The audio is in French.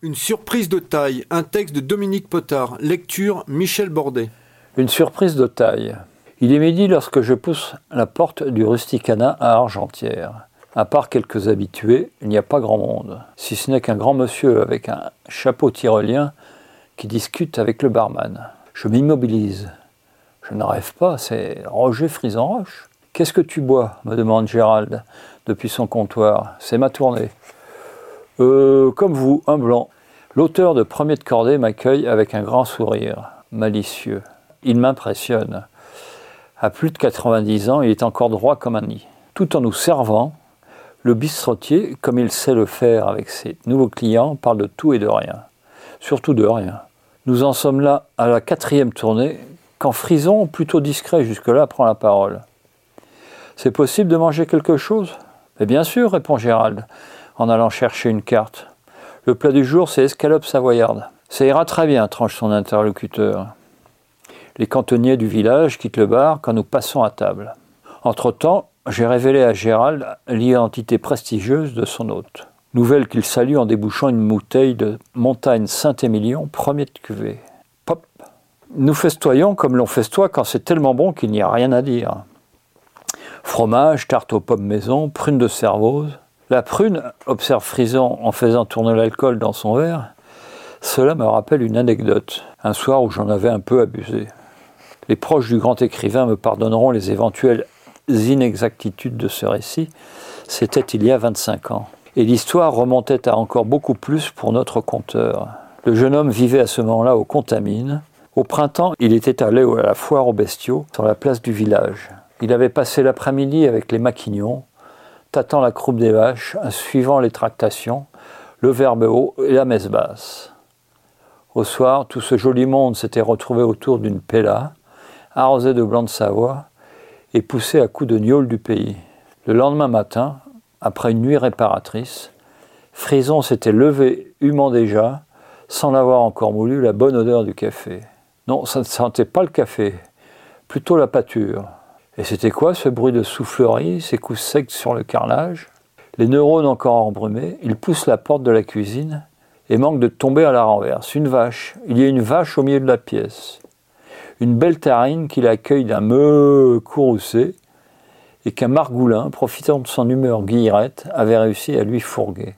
Une surprise de taille, un texte de Dominique Potard, lecture Michel Bordet. Une surprise de taille. Il est midi lorsque je pousse la porte du Rusticana à Argentière. À part quelques habitués, il n'y a pas grand monde, si ce n'est qu'un grand monsieur avec un chapeau tyrolien qui discute avec le barman. Je m'immobilise. Je ne rêve pas, c'est Roger Frison-Roche. Qu'est-ce que tu bois? me demande Gérald depuis son comptoir. C'est ma tournée. Euh, comme vous, un blanc. L'auteur de Premier de Cordée m'accueille avec un grand sourire, malicieux. Il m'impressionne. À plus de 90 ans, il est encore droit comme un nid. Tout en nous servant, le bistrotier, comme il sait le faire avec ses nouveaux clients, parle de tout et de rien. Surtout de rien. Nous en sommes là à la quatrième tournée, quand Frison, plutôt discret jusque-là, prend la parole. C'est possible de manger quelque chose? Mais bien sûr, répond Gérald, en allant chercher une carte. Le plat du jour, c'est escalope savoyarde. Ça ira très bien, tranche son interlocuteur. Les cantonniers du village quittent le bar quand nous passons à table. Entre-temps, j'ai révélé à Gérald l'identité prestigieuse de son hôte. Nouvelle qu'il salue en débouchant une bouteille de Montagne Saint-Émilion, premier de cuvée. Pop Nous festoyons comme l'on festoie quand c'est tellement bon qu'il n'y a rien à dire. Fromage, tarte aux pommes maison, prunes de cervose. La prune, observe Frison en faisant tourner l'alcool dans son verre, cela me rappelle une anecdote, un soir où j'en avais un peu abusé. Les proches du grand écrivain me pardonneront les éventuelles inexactitudes de ce récit, c'était il y a 25 ans. Et l'histoire remontait à encore beaucoup plus pour notre conteur. Le jeune homme vivait à ce moment-là au Contamine. Au printemps, il était allé à la foire aux bestiaux sur la place du village. Il avait passé l'après-midi avec les maquignons, la croupe des vaches, suivant les tractations, le verbe haut et la messe basse. Au soir, tout ce joli monde s'était retrouvé autour d'une pella, arrosée de blanc de Savoie et poussée à coups de gnôle du pays. Le lendemain matin, après une nuit réparatrice, Frison s'était levé, humant déjà, sans l'avoir encore moulu, la bonne odeur du café. Non, ça ne sentait pas le café, plutôt la pâture. Et c'était quoi ce bruit de soufflerie, ces coups secs sur le carrelage? Les neurones encore embrumés, il pousse la porte de la cuisine et manque de tomber à la renverse. Une vache, il y a une vache au milieu de la pièce. Une belle tarine qui l'accueille d'un meu courroucé et qu'un margoulin, profitant de son humeur guillerette, avait réussi à lui fourguer.